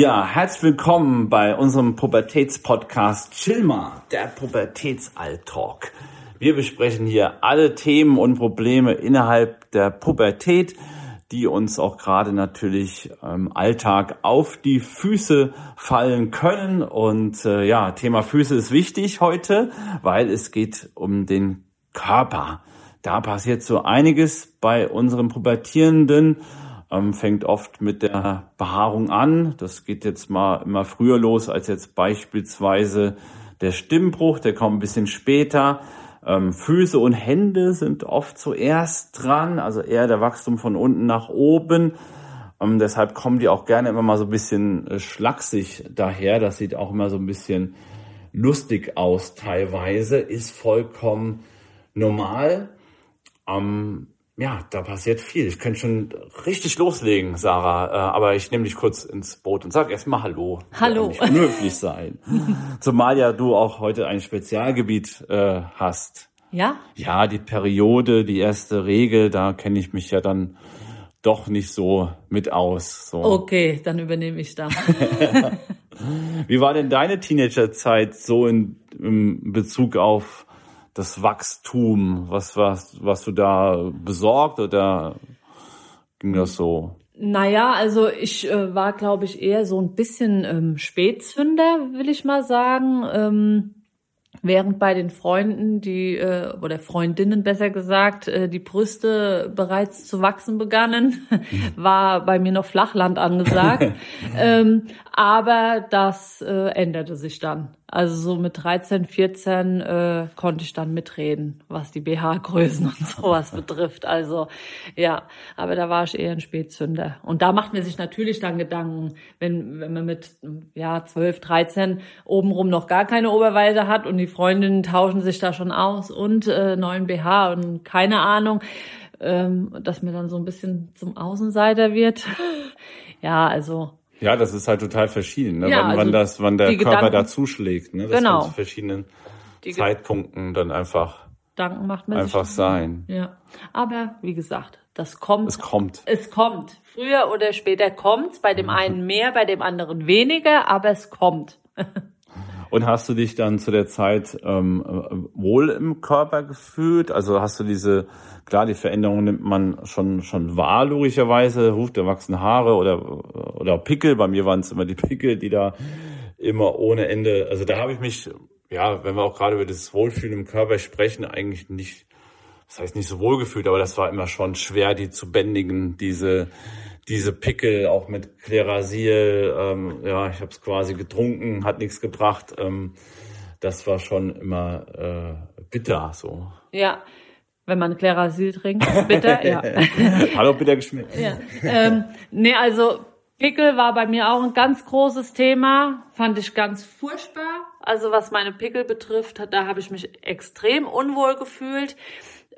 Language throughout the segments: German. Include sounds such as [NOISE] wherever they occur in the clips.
Ja, herzlich willkommen bei unserem Pubertätspodcast Chilma, der Pubertätsalltalk. Wir besprechen hier alle Themen und Probleme innerhalb der Pubertät, die uns auch gerade natürlich im Alltag auf die Füße fallen können. Und äh, ja, Thema Füße ist wichtig heute, weil es geht um den Körper. Da passiert so einiges bei unseren Pubertierenden ähm, fängt oft mit der Behaarung an. Das geht jetzt mal immer früher los als jetzt beispielsweise der Stimmbruch, der kommt ein bisschen später. Ähm, Füße und Hände sind oft zuerst dran, also eher der Wachstum von unten nach oben. Ähm, deshalb kommen die auch gerne immer mal so ein bisschen äh, daher. Das sieht auch immer so ein bisschen lustig aus teilweise, ist vollkommen normal. Ähm, ja, da passiert viel. Ich könnte schon richtig loslegen, Sarah. Äh, aber ich nehme dich kurz ins Boot und sag erstmal Hallo. Hallo. Nicht unhöflich sein. [LAUGHS] Zumal ja du auch heute ein Spezialgebiet äh, hast. Ja? Ja, die Periode, die erste Regel, da kenne ich mich ja dann doch nicht so mit aus. So. Okay, dann übernehme ich da. [LAUGHS] Wie war denn deine Teenagerzeit so in, in Bezug auf das Wachstum? Was was was du da besorgt oder ging das so? Naja, also ich äh, war, glaube ich, eher so ein bisschen ähm, Spätzünder, will ich mal sagen. Ähm, während bei den Freunden, die äh, oder Freundinnen besser gesagt, äh, die Brüste bereits zu wachsen begannen, [LAUGHS] war bei mir noch Flachland angesagt. [LAUGHS] ähm, aber das äh, änderte sich dann. Also so mit 13, 14 äh, konnte ich dann mitreden, was die BH-Größen [LAUGHS] und sowas betrifft. Also ja, aber da war ich eher ein Spätzünder. Und da macht man sich natürlich dann Gedanken, wenn, wenn man mit ja 12, 13 obenrum noch gar keine Oberweite hat und die Freundinnen tauschen sich da schon aus und äh, neuen BH und keine Ahnung, ähm, dass mir dann so ein bisschen zum Außenseiter wird. [LAUGHS] ja, also ja, das ist halt total verschieden, ne? ja, wann, also wann, das, wann der Körper Gedanken, da zuschlägt. Ne? Das genau. kann zu verschiedenen die Zeitpunkten dann einfach, Gedanken macht man einfach sein. Ja, aber wie gesagt, das kommt. Es kommt. Es kommt. Früher oder später kommt. Bei dem mhm. einen mehr, bei dem anderen weniger, aber es kommt. [LAUGHS] Und hast du dich dann zu der Zeit ähm, wohl im Körper gefühlt? Also hast du diese, klar, die Veränderung nimmt man schon schon wahr, logischerweise. Huch, da wachsen Haare oder, oder Pickel. Bei mir waren es immer die Pickel, die da immer ohne Ende. Also da habe ich mich, ja, wenn wir auch gerade über das Wohlfühlen im Körper sprechen, eigentlich nicht, das heißt nicht so wohlgefühlt, aber das war immer schon schwer, die zu bändigen, diese diese Pickel auch mit Klerasil, ähm, ja, ich habe es quasi getrunken, hat nichts gebracht. Ähm, das war schon immer äh, bitter so. Ja, wenn man Klerasil trinkt, bitter, ja. [LAUGHS] Hat auch bitter geschmeckt. Ja. Ähm, nee, also Pickel war bei mir auch ein ganz großes Thema, fand ich ganz furchtbar. Also was meine Pickel betrifft, da habe ich mich extrem unwohl gefühlt.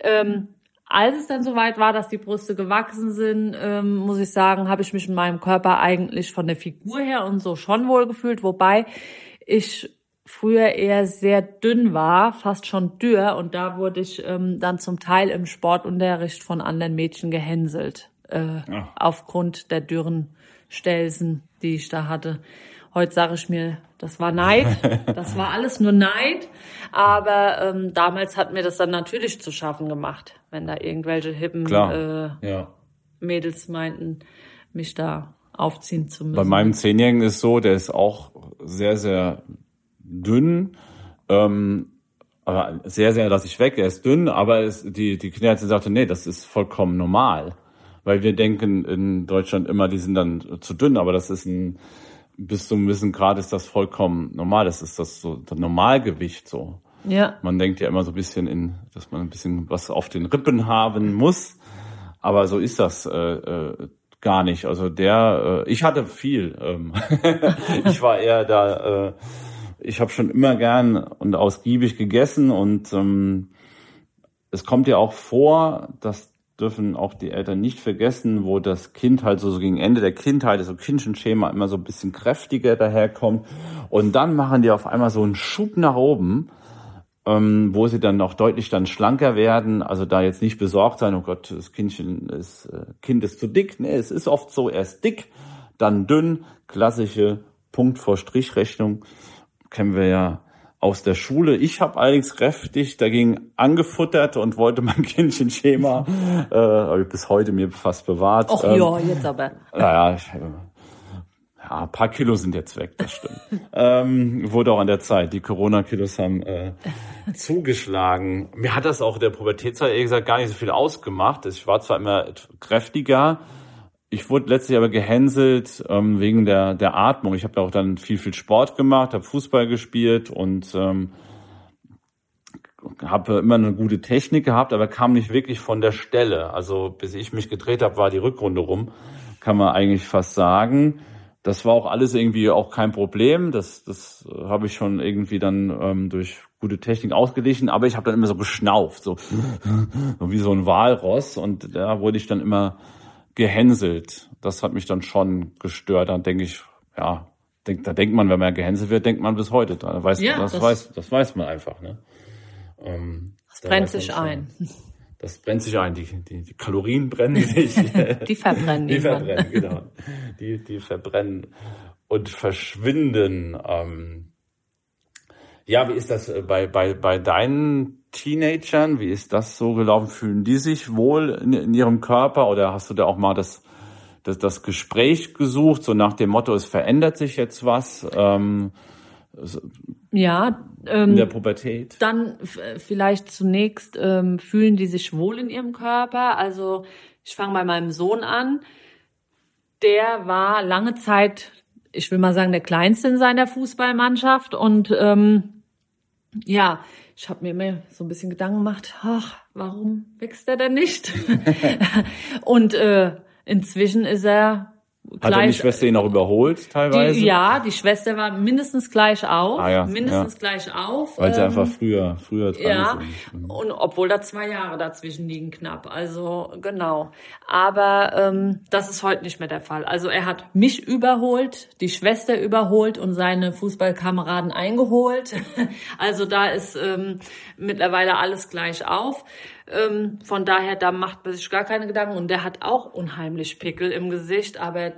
Ähm, als es dann soweit war, dass die Brüste gewachsen sind, ähm, muss ich sagen, habe ich mich in meinem Körper eigentlich von der Figur her und so schon wohl gefühlt, wobei ich früher eher sehr dünn war, fast schon dürr. Und da wurde ich ähm, dann zum Teil im Sportunterricht von anderen Mädchen gehänselt, äh, aufgrund der dürren Stelzen, die ich da hatte. Heute sage ich mir, das war Neid, [LAUGHS] das war alles nur Neid. Aber ähm, damals hat mir das dann natürlich zu schaffen gemacht, wenn da irgendwelche hippen äh, ja. Mädels meinten, mich da aufziehen zu müssen. Bei meinem Zehnjährigen ist so, der ist auch sehr, sehr dünn. Ähm, aber sehr, sehr lasse ich weg. Er ist dünn, aber es, die, die Kinderärztin sagte, nee, das ist vollkommen normal. Weil wir denken in Deutschland immer, die sind dann zu dünn, aber das ist ein bis zu einem gewissen Grad ist das vollkommen normal. Das ist das so das Normalgewicht so. Ja. Man denkt ja immer so ein bisschen in, dass man ein bisschen was auf den Rippen haben muss, aber so ist das äh, äh, gar nicht. Also der, äh, ich hatte viel. Ähm, [LAUGHS] ich war eher da. Äh, ich habe schon immer gern und ausgiebig gegessen und ähm, es kommt ja auch vor, dass dürfen auch die Eltern nicht vergessen, wo das Kind halt so, so gegen Ende der Kindheit, so Kindchenschema immer so ein bisschen kräftiger daherkommt. Und dann machen die auf einmal so einen Schub nach oben, ähm, wo sie dann noch deutlich dann schlanker werden. Also da jetzt nicht besorgt sein, oh Gott, das Kindchen ist, äh, Kind ist zu dick. Nee, es ist oft so, er ist dick. dann dünn, klassische Punkt vor Strichrechnung, kennen wir ja aus der Schule. Ich habe allerdings kräftig dagegen angefuttert und wollte mein [LAUGHS] Kindchenschema äh, habe ich bis heute mir fast bewahrt. Ach ähm, ja, jetzt aber. Naja, ich, ja, ein paar Kilo sind jetzt weg, das stimmt. [LAUGHS] ähm, wurde auch an der Zeit. Die Corona-Kilos haben äh, zugeschlagen. Mir hat das auch der Pubertätszeit ehrlich gesagt gar nicht so viel ausgemacht. Ich war zwar immer kräftiger, ich wurde letztlich aber gehänselt ähm, wegen der, der Atmung. Ich habe auch dann viel, viel Sport gemacht, habe Fußball gespielt und ähm, habe immer eine gute Technik gehabt, aber kam nicht wirklich von der Stelle. Also bis ich mich gedreht habe, war die Rückrunde rum, kann man eigentlich fast sagen. Das war auch alles irgendwie auch kein Problem. Das, das habe ich schon irgendwie dann ähm, durch gute Technik ausgeglichen, aber ich habe dann immer so geschnauft, so, [LAUGHS] so wie so ein Walross und da wurde ich dann immer gehänselt. Das hat mich dann schon gestört. Dann denke ich, ja, denk, da denkt man, wenn man gehänselt wird, denkt man bis heute. Da weiß, ja, das, das, weiß, das weiß man einfach. Ne? Ähm, das da brennt sich ein. Das brennt sich ein. Die, die, die Kalorien brennen sich. [LAUGHS] die verbrennen. Die verbrennen, genau. Die, die verbrennen und verschwinden. Ähm, ja, wie ist das äh, bei, bei, bei deinen Teenagern? Wie ist das so gelaufen? Fühlen die sich wohl in, in ihrem Körper oder hast du da auch mal das, das, das Gespräch gesucht, so nach dem Motto, es verändert sich jetzt was? Ähm, ja, ähm, in der Pubertät. Dann vielleicht zunächst ähm, fühlen die sich wohl in ihrem Körper. Also ich fange bei meinem Sohn an. Der war lange Zeit, ich will mal sagen, der kleinste in seiner Fußballmannschaft und ähm, ja, ich habe mir immer so ein bisschen Gedanken gemacht, ach, warum wächst er denn nicht? [LAUGHS] [LAUGHS] und äh, inzwischen ist er hat die Schwester ihn auch überholt teilweise? Die, ja, die Schwester war mindestens gleich auf. Ah, ja, mindestens ja. gleich auf. Weil sie ähm, einfach früher, früher dran ja, sind. Und obwohl da zwei Jahre dazwischen liegen knapp. Also genau. Aber ähm, das ist heute nicht mehr der Fall. Also er hat mich überholt, die Schwester überholt und seine Fußballkameraden eingeholt. [LAUGHS] also da ist ähm, mittlerweile alles gleich auf. Ähm, von daher, da macht man sich gar keine Gedanken. Und der hat auch unheimlich Pickel im Gesicht, aber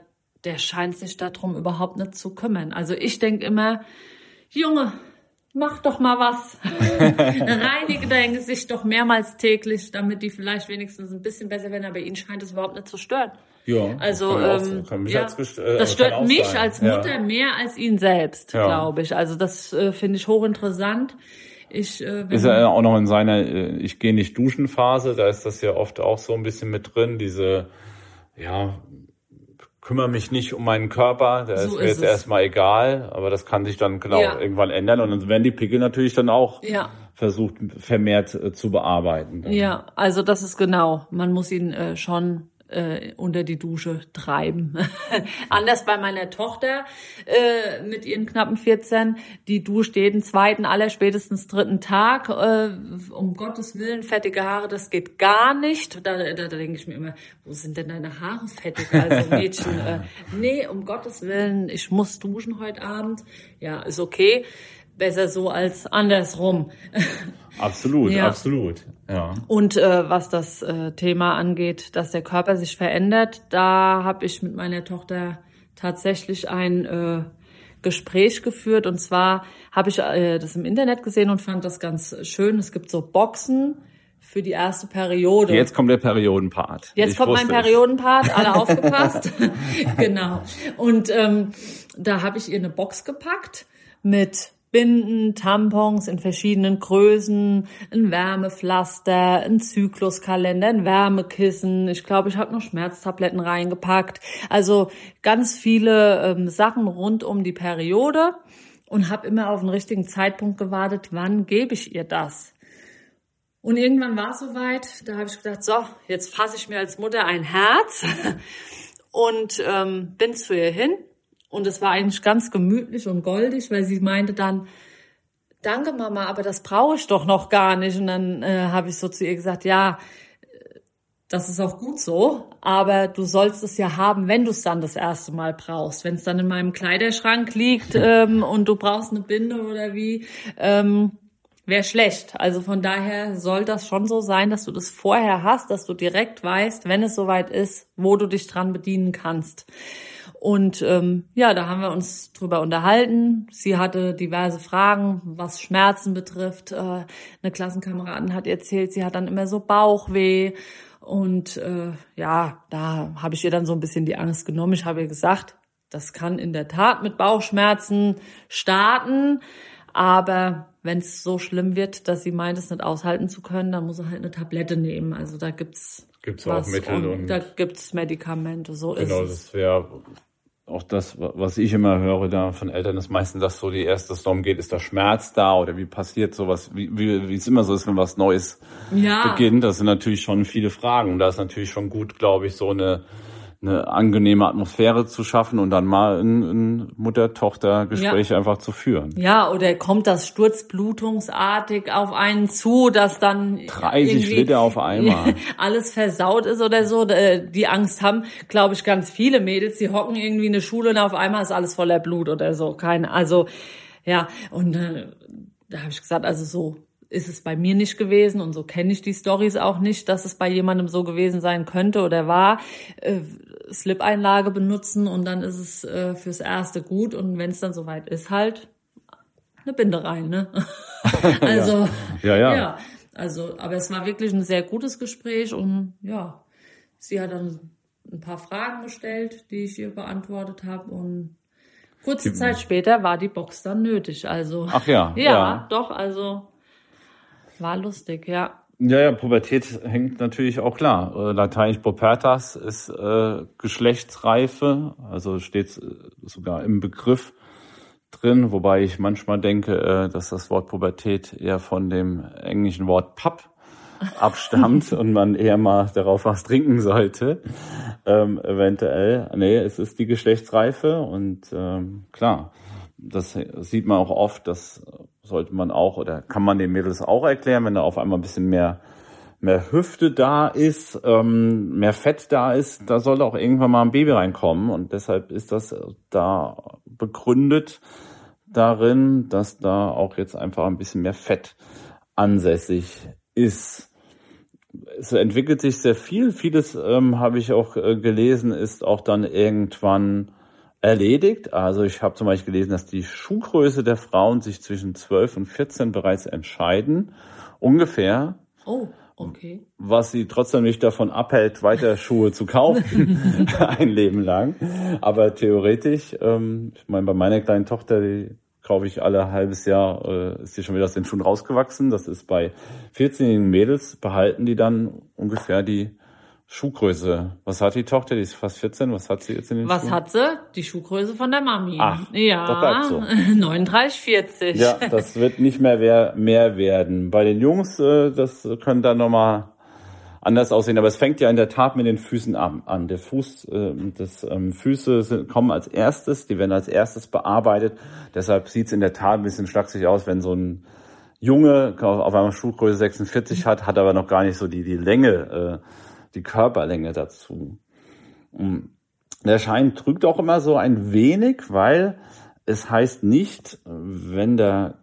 der scheint sich darum überhaupt nicht zu kümmern. Also ich denke immer, Junge, mach doch mal was. [LAUGHS] Reinige dein Gesicht doch mehrmals täglich, damit die vielleicht wenigstens ein bisschen besser werden. Aber ihn scheint es überhaupt nicht zu stören. Ja, also ähm, ja, als, äh, das stört mich als Mutter ja. mehr als ihn selbst, ja. glaube ich. Also das äh, finde ich hochinteressant. Ich, äh, ist er auch noch in seiner äh, Ich gehe nicht duschen Phase, da ist das ja oft auch so ein bisschen mit drin, diese, ja, kümmere mich nicht um meinen Körper, der so ist mir jetzt es. erstmal egal, aber das kann sich dann genau ja. irgendwann ändern und dann werden die Pickel natürlich dann auch ja. versucht vermehrt äh, zu bearbeiten. Dann. Ja, also das ist genau, man muss ihn äh, schon äh, unter die Dusche treiben. [LAUGHS] Anders bei meiner Tochter äh, mit ihren knappen 14, die duscht jeden zweiten, aller spätestens dritten Tag. Äh, um Gottes Willen, fettige Haare, das geht gar nicht. Da, da, da denke ich mir immer, wo sind denn deine Haare fettig? Also [LAUGHS] Mädchen, äh, nee, um Gottes Willen, ich muss duschen heute Abend. Ja, ist okay besser so als andersrum. Absolut, [LAUGHS] ja. absolut. Ja. Und äh, was das äh, Thema angeht, dass der Körper sich verändert, da habe ich mit meiner Tochter tatsächlich ein äh, Gespräch geführt. Und zwar habe ich äh, das im Internet gesehen und fand das ganz schön. Es gibt so Boxen für die erste Periode. Jetzt kommt der Periodenpart. Jetzt ich kommt mein Periodenpart, alle [LAUGHS] aufgepasst. [LAUGHS] genau. Und ähm, da habe ich ihr eine Box gepackt mit Binden, Tampons in verschiedenen Größen, ein Wärmepflaster, ein Zykluskalender, ein Wärmekissen. Ich glaube, ich habe noch Schmerztabletten reingepackt. Also ganz viele ähm, Sachen rund um die Periode und habe immer auf den richtigen Zeitpunkt gewartet, wann gebe ich ihr das. Und irgendwann war es soweit, da habe ich gedacht, so, jetzt fasse ich mir als Mutter ein Herz [LAUGHS] und ähm, bin zu ihr hin und es war eigentlich ganz gemütlich und goldig, weil sie meinte dann, danke Mama, aber das brauche ich doch noch gar nicht. Und dann äh, habe ich so zu ihr gesagt, ja, das ist auch gut so, aber du sollst es ja haben, wenn du es dann das erste Mal brauchst. Wenn es dann in meinem Kleiderschrank liegt [LAUGHS] ähm, und du brauchst eine Binde oder wie, ähm, wäre schlecht. Also von daher soll das schon so sein, dass du das vorher hast, dass du direkt weißt, wenn es soweit ist, wo du dich dran bedienen kannst. Und ähm, ja, da haben wir uns drüber unterhalten. Sie hatte diverse Fragen, was Schmerzen betrifft. Äh, eine Klassenkameradin hat erzählt, sie hat dann immer so Bauchweh. Und äh, ja, da habe ich ihr dann so ein bisschen die Angst genommen. Ich habe ihr gesagt, das kann in der Tat mit Bauchschmerzen starten, aber wenn es so schlimm wird, dass sie meint, es nicht aushalten zu können, dann muss sie halt eine Tablette nehmen. Also da gibt's gibt's auch Mittel und, und da gibt's Medikamente. So genau, ist es. das wäre auch das, was ich immer höre da von Eltern, ist meistens, dass so die erste Storm geht, ist der Schmerz da oder wie passiert sowas, wie, wie, wie es immer so ist, wenn was Neues ja. beginnt. Das sind natürlich schon viele Fragen. Und da ist natürlich schon gut, glaube ich, so eine eine angenehme Atmosphäre zu schaffen und dann mal ein, ein Mutter-Tochter-Gespräch ja. einfach zu führen. Ja, oder kommt das sturzblutungsartig auf einen zu, dass dann 30 Liter auf einmal [LAUGHS] alles versaut ist oder so. Äh, die Angst haben, glaube ich, ganz viele Mädels. Die hocken irgendwie in der Schule und auf einmal ist alles voller Blut oder so. Keine, also ja. Und äh, da habe ich gesagt, also so ist es bei mir nicht gewesen und so kenne ich die Stories auch nicht, dass es bei jemandem so gewesen sein könnte oder war. Äh, Slip-Einlage benutzen und dann ist es äh, fürs Erste gut und wenn es dann soweit ist, halt eine Binde rein, ne? [LAUGHS] [LAUGHS] also ja. Ja, ja. ja. Also, aber es war wirklich ein sehr gutes Gespräch und ja, sie hat dann ein paar Fragen gestellt, die ich ihr beantwortet habe und kurze Zeit später war die Box dann nötig. Also ach ja, [LAUGHS] ja, ja, doch, also war lustig, ja. Ja, ja, Pubertät hängt natürlich auch klar. Äh, Lateinisch pubertas ist äh, Geschlechtsreife, also steht äh, sogar im Begriff drin, wobei ich manchmal denke, äh, dass das Wort Pubertät eher von dem englischen Wort Pub [LAUGHS] abstammt und man eher mal darauf was trinken sollte, ähm, eventuell. Nee, es ist die Geschlechtsreife und ähm, klar, das sieht man auch oft, dass sollte man auch oder kann man den Mädels auch erklären, wenn da auf einmal ein bisschen mehr mehr Hüfte da ist, ähm, mehr Fett da ist, da soll auch irgendwann mal ein Baby reinkommen und deshalb ist das da begründet darin, dass da auch jetzt einfach ein bisschen mehr Fett ansässig ist. Es entwickelt sich sehr viel. Vieles ähm, habe ich auch äh, gelesen, ist auch dann irgendwann erledigt. Also ich habe zum Beispiel gelesen, dass die Schuhgröße der Frauen sich zwischen 12 und 14 bereits entscheiden. Ungefähr. Oh. Okay. Was sie trotzdem nicht davon abhält, weiter Schuhe zu kaufen, [LAUGHS] ein Leben lang. Aber theoretisch, ähm, ich meine, bei meiner kleinen Tochter, die kaufe ich alle halbes Jahr, äh, ist die schon wieder aus den Schuhen rausgewachsen. Das ist bei 14-jährigen Mädels, behalten die dann ungefähr die Schuhgröße. Was hat die Tochter? Die ist fast 14. Was hat sie jetzt in den Was Schuhen? hat sie? Die Schuhgröße von der Mami. Ach, ja, das bleibt so. [LAUGHS] 39, 40. Ja, das wird nicht mehr mehr werden. Bei den Jungs, äh, das können dann nochmal anders aussehen. Aber es fängt ja in der Tat mit den Füßen an. Der Fuß, äh, das ähm, Füße kommen als erstes, die werden als erstes bearbeitet. Deshalb sieht es in der Tat ein bisschen schlaksig aus, wenn so ein Junge auf einmal Schuhgröße 46 hat, hat aber noch gar nicht so die, die Länge äh, die Körperlänge dazu. Der Schein trügt auch immer so ein wenig, weil es heißt nicht, wenn der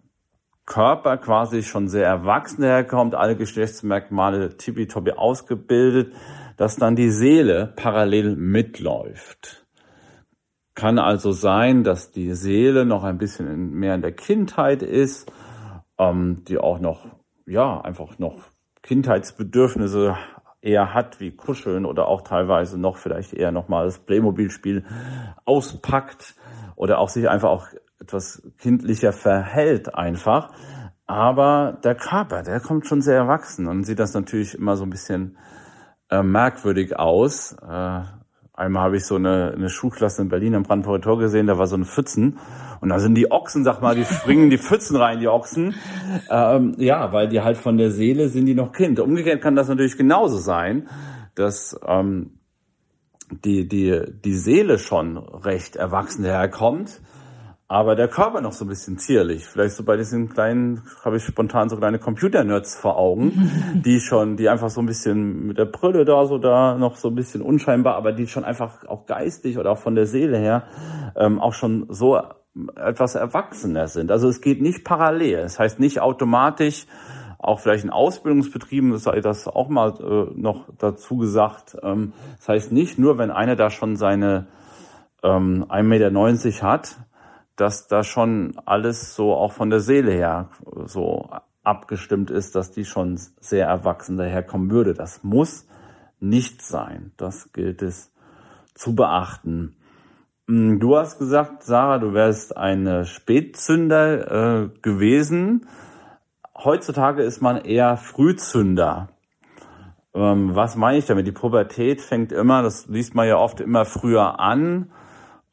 Körper quasi schon sehr erwachsen herkommt, alle Geschlechtsmerkmale tippitoppi ausgebildet, dass dann die Seele parallel mitläuft. Kann also sein, dass die Seele noch ein bisschen mehr in der Kindheit ist, ähm, die auch noch, ja, einfach noch Kindheitsbedürfnisse eher hat, wie Kuscheln oder auch teilweise noch vielleicht eher nochmal das Playmobil-Spiel auspackt oder auch sich einfach auch etwas kindlicher verhält einfach. Aber der Körper, der kommt schon sehr erwachsen und sieht das natürlich immer so ein bisschen äh, merkwürdig aus. Äh, einmal habe ich so eine, eine Schulklasse in Berlin am Brandenburger Tor gesehen, da war so eine Pfützen und da sind die Ochsen, sag mal, die [LAUGHS] springen die Pfützen rein, die Ochsen. Ähm, ja, weil die halt von der Seele sind die noch Kind. Umgekehrt kann das natürlich genauso sein, dass ähm, die, die, die Seele schon recht erwachsen herkommt, aber der Körper noch so ein bisschen zierlich. Vielleicht so bei diesen kleinen, habe ich spontan so kleine Computer-Nerds vor Augen, [LAUGHS] die schon, die einfach so ein bisschen mit der Brille da so da noch so ein bisschen unscheinbar, aber die schon einfach auch geistig oder auch von der Seele her ähm, auch schon so etwas erwachsener sind. Also es geht nicht parallel. Es das heißt nicht automatisch, auch vielleicht in Ausbildungsbetrieben sei das auch mal äh, noch dazu gesagt. Ähm, das heißt nicht nur, wenn einer da schon seine ähm, 1,90 Meter hat, dass da schon alles so auch von der Seele her so abgestimmt ist, dass die schon sehr erwachsen daherkommen würde. Das muss nicht sein. Das gilt es zu beachten. Hm, du hast gesagt, Sarah, du wärst eine Spätzünder äh, gewesen. Heutzutage ist man eher Frühzünder. Ähm, was meine ich damit? Die Pubertät fängt immer, das liest man ja oft immer früher an.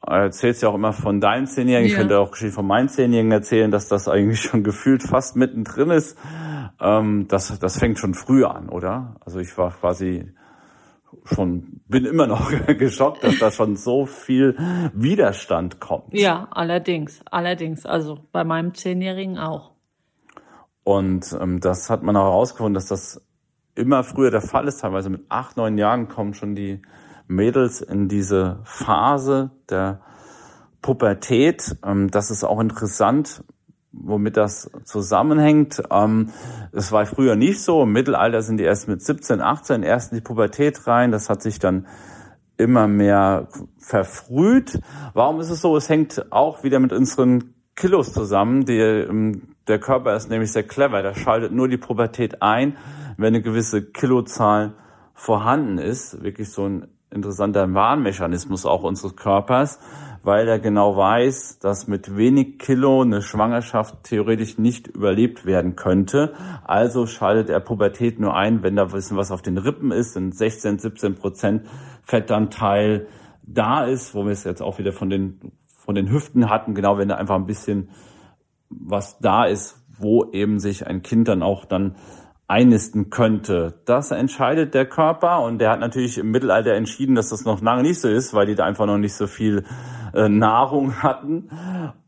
Erzählst ja auch immer von deinem Zehnjährigen. Ja. Ich könnte auch Geschichte von meinen Zehnjährigen erzählen, dass das eigentlich schon gefühlt fast mittendrin ist. Ähm, das, das fängt schon früh an, oder? Also ich war quasi schon, bin immer noch [LAUGHS] geschockt, dass da schon so viel Widerstand kommt. Ja, allerdings, allerdings. Also bei meinem Zehnjährigen auch. Und ähm, das hat man auch herausgefunden, dass das immer früher der Fall ist. Teilweise mit acht, neun Jahren kommen schon die Mädels in diese Phase der Pubertät. Ähm, das ist auch interessant, womit das zusammenhängt. Ähm, es war früher nicht so. Im Mittelalter sind die erst mit 17, 18 erst in die Pubertät rein. Das hat sich dann immer mehr verfrüht. Warum ist es so? Es hängt auch wieder mit unseren Kilos zusammen. Die, ähm, der Körper ist nämlich sehr clever. Der schaltet nur die Pubertät ein, wenn eine gewisse Kilozahl vorhanden ist. Wirklich so ein interessanter Warnmechanismus auch unseres Körpers weil er genau weiß, dass mit wenig Kilo eine Schwangerschaft theoretisch nicht überlebt werden könnte. Also schaltet er Pubertät nur ein, wenn da wissen, was auf den Rippen ist, sind 16, 17 Prozent Fettanteil da ist, wo wir es jetzt auch wieder von den, von den Hüften hatten, genau wenn da einfach ein bisschen was da ist, wo eben sich ein Kind dann auch dann einnisten könnte. Das entscheidet der Körper und der hat natürlich im Mittelalter entschieden, dass das noch lange nicht so ist, weil die da einfach noch nicht so viel äh, Nahrung [LAUGHS] hatten,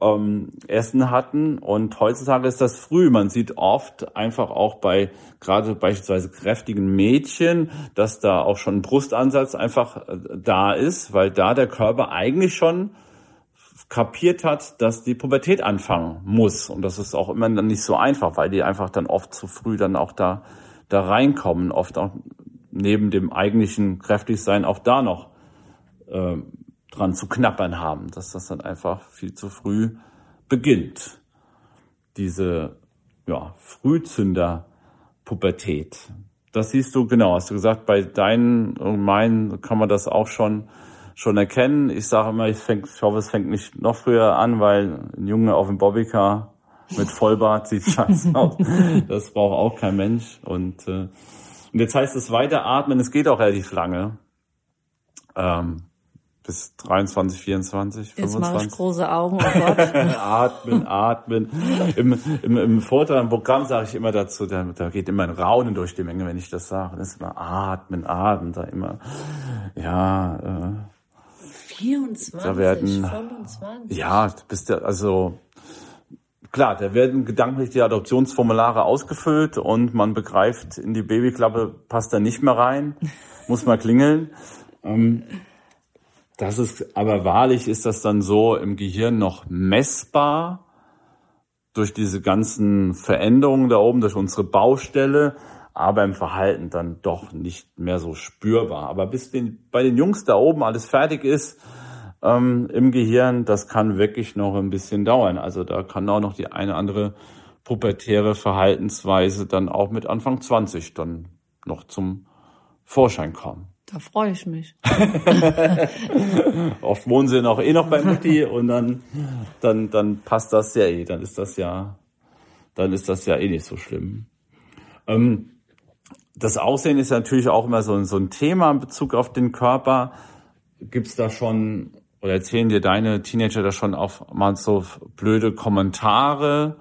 ähm, Essen hatten und heutzutage ist das früh. Man sieht oft einfach auch bei gerade beispielsweise kräftigen Mädchen, dass da auch schon ein Brustansatz einfach äh, da ist, weil da der Körper eigentlich schon kapiert hat, dass die Pubertät anfangen muss. Und das ist auch immer dann nicht so einfach, weil die einfach dann oft zu früh dann auch da, da reinkommen, oft auch neben dem eigentlichen Kräftigsein auch da noch äh, dran zu knappern haben, dass das dann einfach viel zu früh beginnt. Diese ja, Frühzünder-Pubertät. Das siehst du genau, hast du gesagt, bei deinen und meinen kann man das auch schon schon erkennen. Ich sage immer, ich, fäng, ich hoffe, es fängt nicht noch früher an, weil ein Junge auf dem Bobbycar mit Vollbart sieht scheiße [LAUGHS] aus. Das braucht auch kein Mensch. Und, äh, und jetzt heißt es weiter atmen. Es geht auch relativ lange. Ähm, bis 23, 24, Jetzt 25. mache ich große Augen, oh Gott. [LAUGHS] atmen, atmen. Im, im, im Vortrag, im Programm sage ich immer dazu, da, da geht immer ein Raunen durch die Menge, wenn ich das sage. Das ist immer atmen, atmen, da immer, ja, äh, 24, da werden, 25. Ja, bist du, also, klar, da werden gedanklich die Adoptionsformulare ausgefüllt und man begreift, in die Babyklappe passt da nicht mehr rein, [LAUGHS] muss mal klingeln. Ähm, das ist, aber wahrlich ist das dann so im Gehirn noch messbar durch diese ganzen Veränderungen da oben, durch unsere Baustelle aber im Verhalten dann doch nicht mehr so spürbar. Aber bis den, bei den Jungs da oben alles fertig ist ähm, im Gehirn, das kann wirklich noch ein bisschen dauern. Also da kann auch noch die eine andere pubertäre Verhaltensweise dann auch mit Anfang 20 dann noch zum Vorschein kommen. Da freue ich mich. [LAUGHS] Oft wohnen sie noch eh noch bei Mutti und dann, dann, dann passt das ja eh. Dann ist das ja, dann ist das ja eh nicht so schlimm. Ähm, das Aussehen ist natürlich auch immer so, so ein Thema in Bezug auf den Körper. Gibt's da schon oder erzählen dir deine Teenager da schon auch mal so blöde Kommentare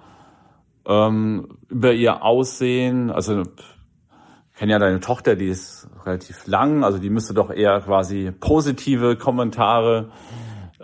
ähm, über ihr Aussehen? Also kenne ja deine Tochter, die ist relativ lang, also die müsste doch eher quasi positive Kommentare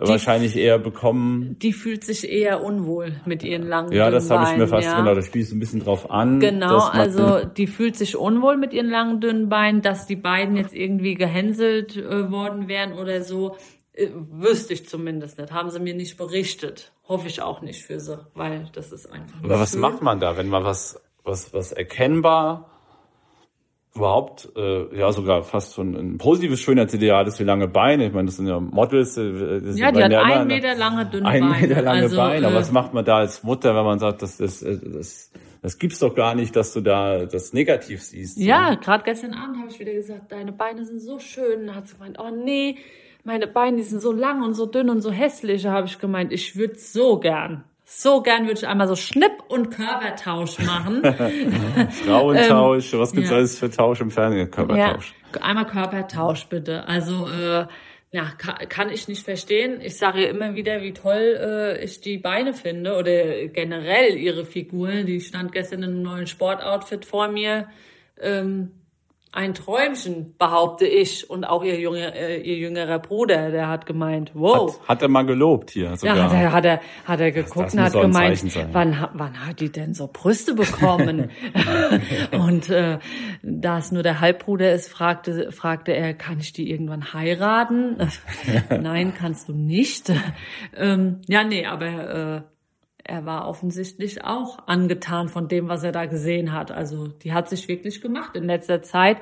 die, wahrscheinlich eher bekommen. Die fühlt sich eher unwohl mit ihren langen Ja, das habe ich mir fast ja. genau, da spielst du ein bisschen drauf an. Genau, also die fühlt sich unwohl mit ihren langen dünnen Beinen, dass die beiden jetzt irgendwie gehänselt äh, worden wären oder so Äh, wüsste ich zumindest nicht. Haben sie mir nicht berichtet. Hoffe ich auch nicht für sie, weil das ist einfach. Aber was schön. macht man da, wenn man was, was, was erkennbar überhaupt, äh, ja sogar fast schon ein positives Schönheitsideal ist wie lange Beine. Ich meine, das sind ja Models. Äh, das ja, die hat ein Meter lange dünne ein Beine. Ein Meter lange also, Beine. Aber äh, was macht man da als Mutter, wenn man sagt, das, das, äh, das, das gibt's doch gar nicht, dass du da das negativ siehst? Ja, gerade gestern Abend habe ich wieder gesagt, deine Beine sind so schön. Da hat sie gemeint, oh nee, meine Beine die sind so lang und so dünn und so hässlich, habe ich gemeint, ich würde so gern. So gern würde ich einmal so Schnipp- und Körpertausch machen. [LAUGHS] [LAUGHS] Frauentausch, ähm, was gibt's ja. alles für Tausch im Fernsehen? Körpertausch. Ja, einmal Körpertausch bitte. Also äh, ja, kann, kann ich nicht verstehen. Ich sage immer wieder, wie toll äh, ich die Beine finde oder generell ihre Figuren. Die stand gestern in einem neuen Sportoutfit vor mir. Ähm, ein Träumchen, behaupte ich. Und auch ihr, junge, äh, ihr jüngerer Bruder, der hat gemeint, wow. Hat, hat er mal gelobt hier sogar. Ja, hat er, hat er, hat er geguckt und hat gemeint, wann, wann hat die denn so Brüste bekommen? [LAUGHS] und äh, da es nur der Halbbruder ist, fragte, fragte er, kann ich die irgendwann heiraten? [LAUGHS] Nein, kannst du nicht. ähm, ja, nee, aber... Äh, er war offensichtlich auch angetan von dem, was er da gesehen hat. Also die hat sich wirklich gemacht in letzter Zeit.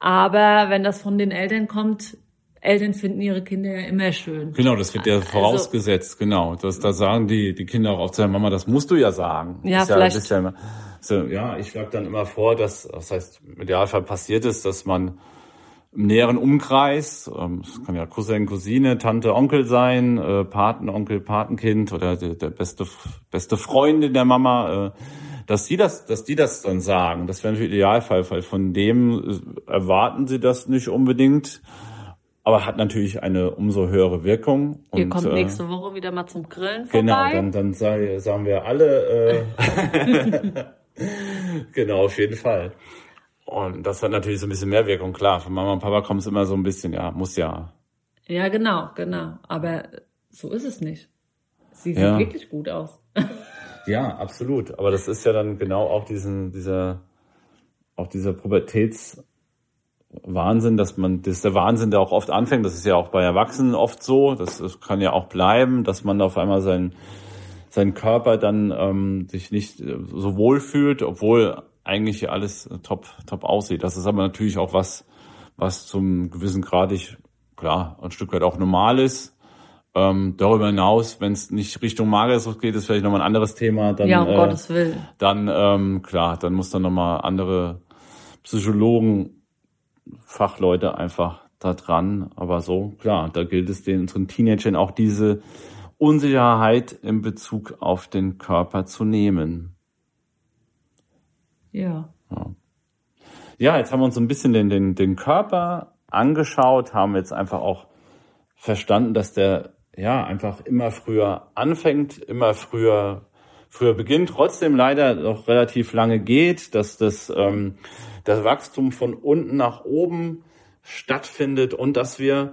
Aber wenn das von den Eltern kommt, Eltern finden ihre Kinder ja immer schön. Genau, das wird ja also, vorausgesetzt, genau. Das, da sagen die, die Kinder auch oft zu Mama, das musst du ja sagen. Ja, ist vielleicht. Ja, ja, so, ja, ich schlage dann immer vor, dass, das heißt, im Idealfall passiert ist, dass man im näheren Umkreis, ähm, es kann ja Cousin, Cousine, Tante, Onkel sein, äh, Patenonkel, Patenkind oder der, der beste beste Freundin der Mama, äh, dass die das, dass die das dann sagen. Das wäre natürlich Idealfall, weil von dem äh, erwarten sie das nicht unbedingt, aber hat natürlich eine umso höhere Wirkung. Ihr kommt äh, nächste Woche wieder mal zum Grillen vorbei. Genau, dann dann sagen wir alle. Äh, [LAUGHS] [LAUGHS] genau, auf jeden Fall. Und das hat natürlich so ein bisschen mehr Wirkung, klar. Von Mama und Papa kommt es immer so ein bisschen, ja, muss ja. Ja, genau, genau. Aber so ist es nicht. Sie sieht ja. wirklich gut aus. [LAUGHS] ja, absolut. Aber das ist ja dann genau auch diesen, dieser, auch dieser Pubertätswahnsinn, dass man, das ist der Wahnsinn, der auch oft anfängt. Das ist ja auch bei Erwachsenen oft so. Das, das kann ja auch bleiben, dass man auf einmal seinen, seinen Körper dann ähm, sich nicht so wohl fühlt, obwohl eigentlich alles top, top aussieht. Das ist aber natürlich auch was, was zum gewissen Grad ich, klar, ein Stück weit auch normal ist. Ähm, darüber hinaus, wenn es nicht Richtung Magersucht geht, ist vielleicht nochmal ein anderes Thema. Dann, ja, um äh, Gottes Willen. Dann, ähm, klar, dann muss dann nochmal andere Psychologen, Fachleute einfach da dran. Aber so, klar, da gilt es den unseren Teenagern auch diese Unsicherheit in Bezug auf den Körper zu nehmen. Ja. ja. jetzt haben wir uns so ein bisschen den, den, den Körper angeschaut, haben jetzt einfach auch verstanden, dass der ja einfach immer früher anfängt, immer früher früher beginnt, trotzdem leider noch relativ lange geht, dass das ähm, das Wachstum von unten nach oben stattfindet und dass wir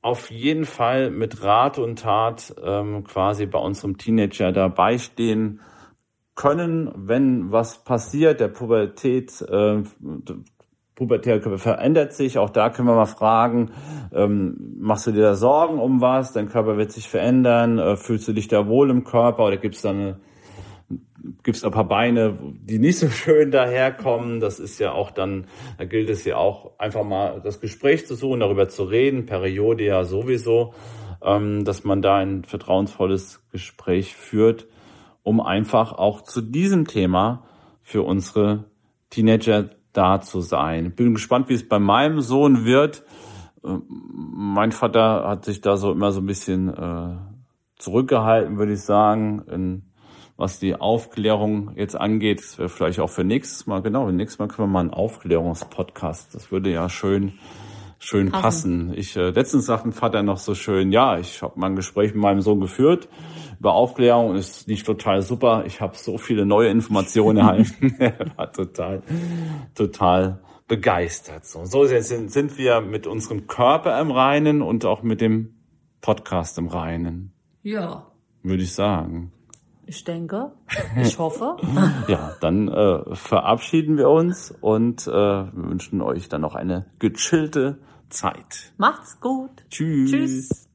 auf jeden Fall mit Rat und Tat ähm, quasi bei unserem Teenager dabei stehen können, wenn was passiert, der Pubertät, äh, pubertäre Körper verändert sich, auch da können wir mal fragen, ähm, machst du dir da Sorgen um was, dein Körper wird sich verändern, äh, fühlst du dich da wohl im Körper oder gibt es da eine gibt's ein paar Beine, die nicht so schön daherkommen. Das ist ja auch dann, da gilt es ja auch einfach mal das Gespräch zu suchen, darüber zu reden, Periode ja sowieso, ähm, dass man da ein vertrauensvolles Gespräch führt um einfach auch zu diesem Thema für unsere Teenager da zu sein. Bin gespannt, wie es bei meinem Sohn wird. Äh, mein Vater hat sich da so immer so ein bisschen äh, zurückgehalten, würde ich sagen, in, was die Aufklärung jetzt angeht. Das wäre vielleicht auch für nächstes Mal, genau, nächstes Mal können wir mal einen Aufklärungspodcast. Das würde ja schön schön passen. passen. Ich äh, letztens sagte Vater noch so schön, ja, ich habe mal ein Gespräch mit meinem Sohn geführt über Aufklärung es lief total super. Ich habe so viele neue Informationen erhalten. [LAUGHS] [LAUGHS] er war total, total begeistert. So, so sind, sind wir mit unserem Körper im Reinen und auch mit dem Podcast im Reinen. Ja. Würde ich sagen. Ich denke, [LAUGHS] ich hoffe. ja, dann äh, verabschieden wir uns und äh, wünschen euch dann noch eine gechillte Zeit. Macht's gut. Tschüss. Tschüss.